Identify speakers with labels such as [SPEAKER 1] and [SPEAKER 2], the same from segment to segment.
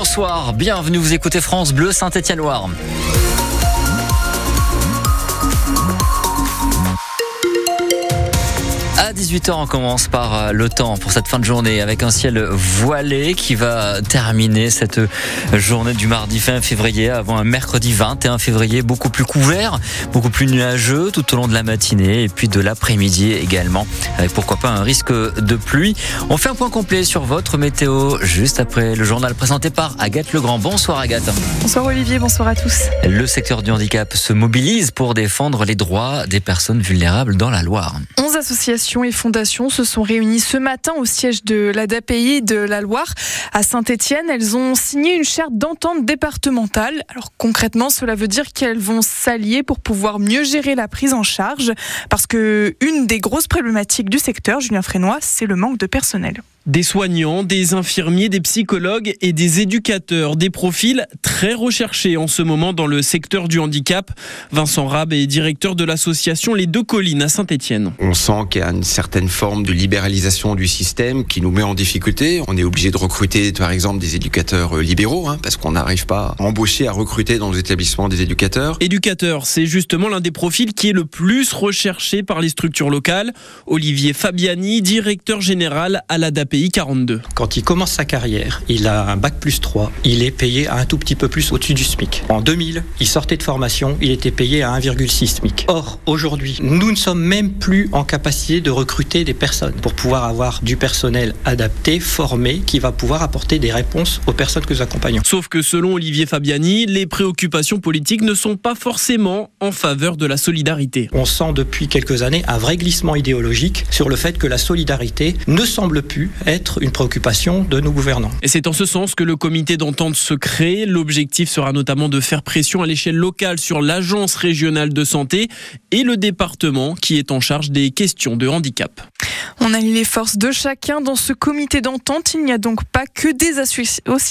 [SPEAKER 1] Bonsoir, bienvenue, vous écoutez France Bleu Saint-Étienne-Loire. À 18h, on commence par euh, le temps pour cette fin de journée avec un ciel voilé qui va terminer cette journée du mardi 20 février avant un mercredi 21 février beaucoup plus couvert, beaucoup plus nuageux tout au long de la matinée et puis de l'après-midi également avec pourquoi pas un risque de pluie. On fait un point complet sur votre météo juste après le journal présenté par Agathe Legrand. Bonsoir Agathe.
[SPEAKER 2] Bonsoir Olivier, bonsoir à tous.
[SPEAKER 1] Le secteur du handicap se mobilise pour défendre les droits des personnes vulnérables dans la Loire.
[SPEAKER 2] 11 associations et fondations se sont réunies ce matin au siège de l'ADAPI de la Loire à Saint-Étienne. Elles ont signé une charte d'entente départementale. Alors concrètement, cela veut dire qu'elles vont s'allier pour pouvoir mieux gérer la prise en charge parce que une des grosses problématiques du secteur, Julien Frénois, c'est le manque de personnel.
[SPEAKER 3] Des soignants, des infirmiers, des psychologues et des éducateurs, des profils très recherchés en ce moment dans le secteur du handicap. Vincent Rab est directeur de l'association Les Deux Collines à Saint-Étienne.
[SPEAKER 4] On sent qu'il y a une certaine forme de libéralisation du système qui nous met en difficulté. On est obligé de recruter par exemple des éducateurs euh, libéraux hein, parce qu'on n'arrive pas à embaucher, à recruter dans les établissements des éducateurs.
[SPEAKER 3] Éducateur, c'est justement l'un des profils qui est le plus recherché par les structures locales. Olivier Fabiani, directeur général à l'ADAP 42.
[SPEAKER 5] Quand il commence sa carrière, il a un bac plus 3, il est payé à un tout petit peu plus au-dessus du SMIC. En 2000, il sortait de formation, il était payé à 1,6 SMIC. Or, aujourd'hui, nous ne sommes même plus en capacité de recruter des personnes pour pouvoir avoir du personnel adapté, formé, qui va pouvoir apporter des réponses aux personnes que nous accompagnons.
[SPEAKER 3] Sauf que selon Olivier Fabiani, les préoccupations politiques ne sont pas forcément en faveur de la solidarité.
[SPEAKER 5] On sent depuis quelques années un vrai glissement idéologique sur le fait que la solidarité ne semble plus être une préoccupation de nos gouvernants.
[SPEAKER 3] Et c'est en ce sens que le comité d'entente se crée. L'objectif sera notamment de faire pression à l'échelle locale sur l'agence régionale de santé et le département qui est en charge des questions de handicap.
[SPEAKER 2] On allie les forces de chacun dans ce comité d'entente. Il n'y a donc pas que des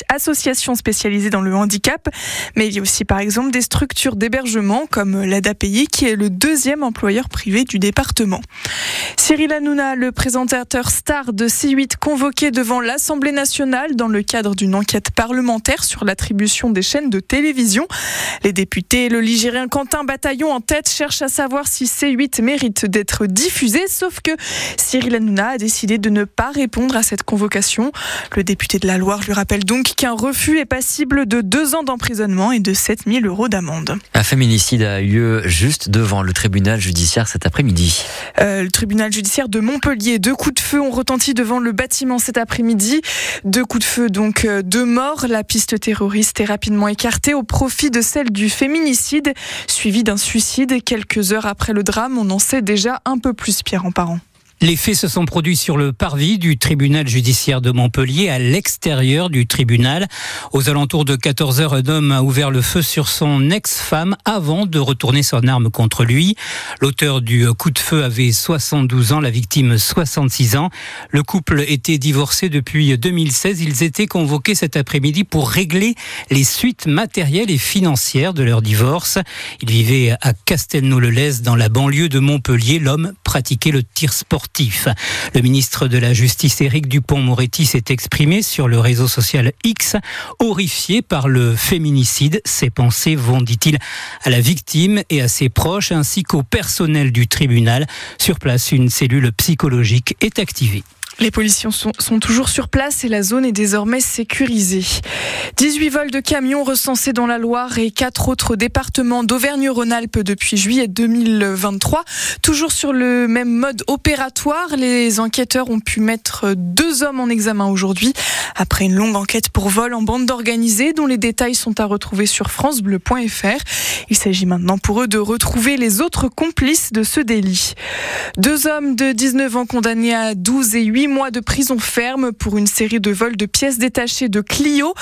[SPEAKER 2] associations spécialisées dans le handicap, mais il y a aussi par exemple des structures d'hébergement comme l'ADAPI qui est le deuxième employeur privé du département. Cyril Hanouna, le présentateur star de C8 convoqué devant l'Assemblée nationale dans le cadre d'une enquête parlementaire sur l'attribution des chaînes de télévision. Les députés, le ligérien Quentin Bataillon en tête, cherchent à savoir si C8 mérite d'être diffusé, sauf que Cyril Hanouna a décidé de ne pas répondre à cette convocation. Le député de la Loire lui rappelle donc qu'un refus est passible de deux ans d'emprisonnement et de 7000 euros d'amende.
[SPEAKER 1] Un féminicide a eu lieu juste devant le tribunal judiciaire cet après-midi.
[SPEAKER 2] Euh, le tribunal judiciaire de Montpellier, deux coups de feu ont retenti devant le bâtiment cet après-midi. Deux coups de feu, donc euh, deux morts. La piste terroriste est rapidement écartée au profit de celle du féminicide, suivi d'un suicide. Quelques heures après le drame, on en sait déjà un peu plus, Pierre en parent.
[SPEAKER 6] Les faits se sont produits sur le parvis du tribunal judiciaire de Montpellier, à l'extérieur du tribunal. Aux alentours de 14 heures, un homme a ouvert le feu sur son ex-femme avant de retourner son arme contre lui. L'auteur du coup de feu avait 72 ans, la victime 66 ans. Le couple était divorcé depuis 2016. Ils étaient convoqués cet après-midi pour régler les suites matérielles et financières de leur divorce. Ils vivaient à Castelnau-le-Lez, dans la banlieue de Montpellier. L'homme pratiquait le tir sportif le ministre de la Justice, Éric Dupont-Moretti, s'est exprimé sur le réseau social X, horrifié par le féminicide. Ses pensées vont, dit-il, à la victime et à ses proches, ainsi qu'au personnel du tribunal. Sur place, une cellule psychologique est activée.
[SPEAKER 2] Les policiers sont, toujours sur place et la zone est désormais sécurisée. 18 vols de camions recensés dans la Loire et quatre autres départements d'Auvergne-Rhône-Alpes depuis juillet 2023. Toujours sur le même mode opératoire, les enquêteurs ont pu mettre deux hommes en examen aujourd'hui après une longue enquête pour vol en bande organisée dont les détails sont à retrouver sur francebleu.fr. Il s'agit maintenant pour eux de retrouver les autres complices de ce délit. Deux hommes de 19 ans condamnés à 12 et 8 mois de prison ferme pour une série de vols de pièces détachées de Clio.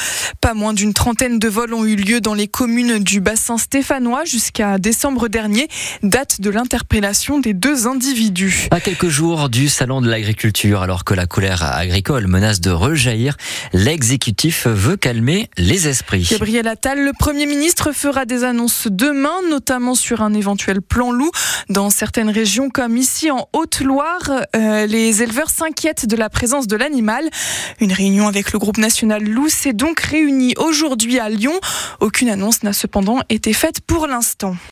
[SPEAKER 2] Pas moins d'une trentaine de vols ont eu lieu dans les communes du bassin stéphanois jusqu'à décembre dernier, date de l'interpellation des deux individus.
[SPEAKER 1] À quelques jours du salon de l'agriculture, alors que la colère agricole menace de rejaillir, l'exécutif veut calmer les esprits.
[SPEAKER 2] Gabriel Attal, le Premier ministre, fera des annonces demain, notamment sur un éventuel plan loup. Dans certaines régions, comme ici en Haute-Loire, euh, les éleveurs s'inquiètent de la présence de l'animal. Une réunion avec le groupe national Loup s'est donc réunie aujourd'hui à Lyon. Aucune annonce n'a cependant été faite pour l'instant.